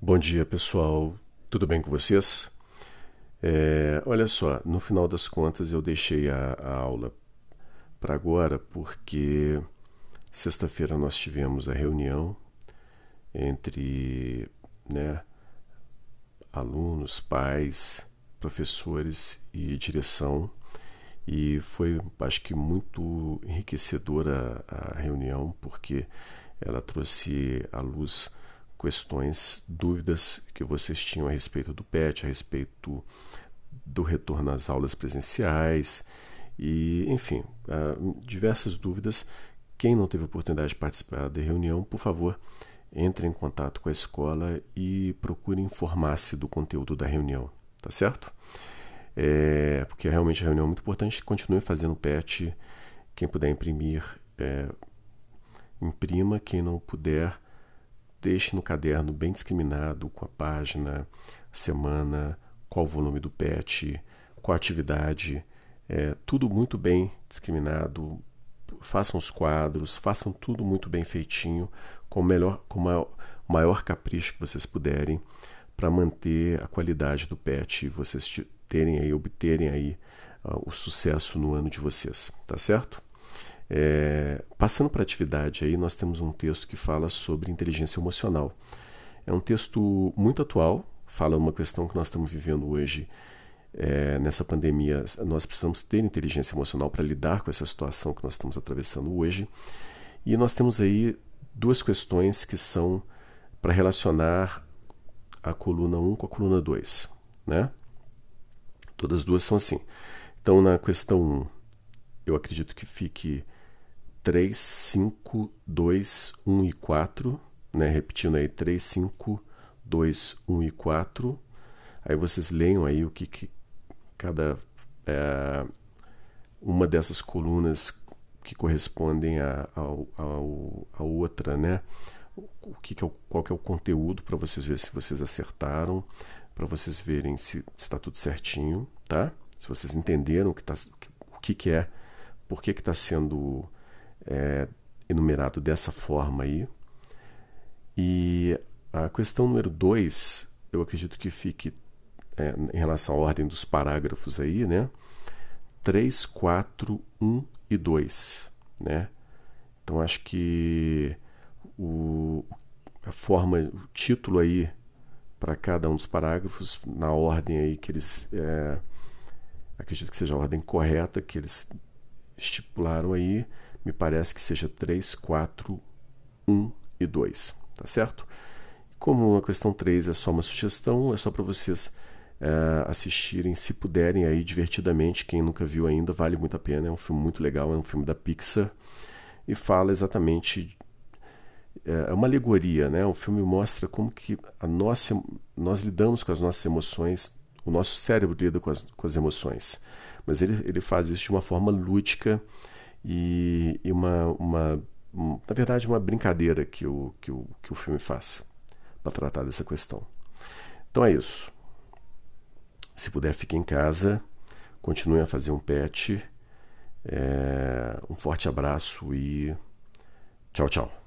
Bom dia, pessoal. Tudo bem com vocês? É, olha só, no final das contas eu deixei a, a aula para agora porque sexta-feira nós tivemos a reunião entre né, alunos, pais, professores e direção e foi, acho que, muito enriquecedora a reunião porque ela trouxe à luz questões, dúvidas que vocês tinham a respeito do PET, a respeito do retorno às aulas presenciais e, enfim, uh, diversas dúvidas. Quem não teve oportunidade de participar da reunião, por favor, entre em contato com a escola e procure informar-se do conteúdo da reunião, tá certo? É, porque realmente a reunião é muito importante. Continue fazendo PET. Quem puder imprimir, é, imprima. Quem não puder, Deixe no caderno bem discriminado com a página, semana, qual o volume do PET, qual a atividade, é, tudo muito bem discriminado. Façam os quadros, façam tudo muito bem feitinho, com o melhor, com maior, maior capricho que vocês puderem, para manter a qualidade do PET e vocês terem aí, obterem aí uh, o sucesso no ano de vocês, tá certo? É, passando para a atividade, aí nós temos um texto que fala sobre inteligência emocional. É um texto muito atual, fala uma questão que nós estamos vivendo hoje é, nessa pandemia. Nós precisamos ter inteligência emocional para lidar com essa situação que nós estamos atravessando hoje. E nós temos aí duas questões que são para relacionar a coluna 1 com a coluna 2. Né? Todas as duas são assim. Então, na questão 1, eu acredito que fique 3, 5, 2, 1 e 4, né? repetindo aí 3, 5, 2, 1 e 4. Aí vocês leiam aí o que, que cada é, uma dessas colunas que correspondem a, a, a, a outra, né? O que, que é o, qual que é o conteúdo para vocês verem se vocês acertaram, para vocês verem se está tudo certinho, tá? Se vocês entenderam o que, tá, o que, que é, por que está sendo é, enumerado dessa forma aí. E a questão número 2, eu acredito que fique é, em relação à ordem dos parágrafos aí, né? 3, 4, 1 e 2, né? Então acho que o, a forma, o título aí para cada um dos parágrafos, na ordem aí que eles. É, acredito que seja a ordem correta que eles estipularam aí me parece que seja 3, 4, 1 e 2, tá certo? Como a questão 3 é só uma sugestão, é só para vocês é, assistirem, se puderem, aí divertidamente. Quem nunca viu ainda, vale muito a pena. É um filme muito legal, é um filme da Pixar e fala exatamente. É, é uma alegoria, né? O filme mostra como que a nossa, nós lidamos com as nossas emoções, o nosso cérebro lida com as, com as emoções. Mas ele, ele faz isso de uma forma lúdica e, e uma, uma, na verdade, uma brincadeira que o, que o, que o filme faz para tratar dessa questão. Então é isso. Se puder, fique em casa, continue a fazer um pet. É, um forte abraço e tchau, tchau.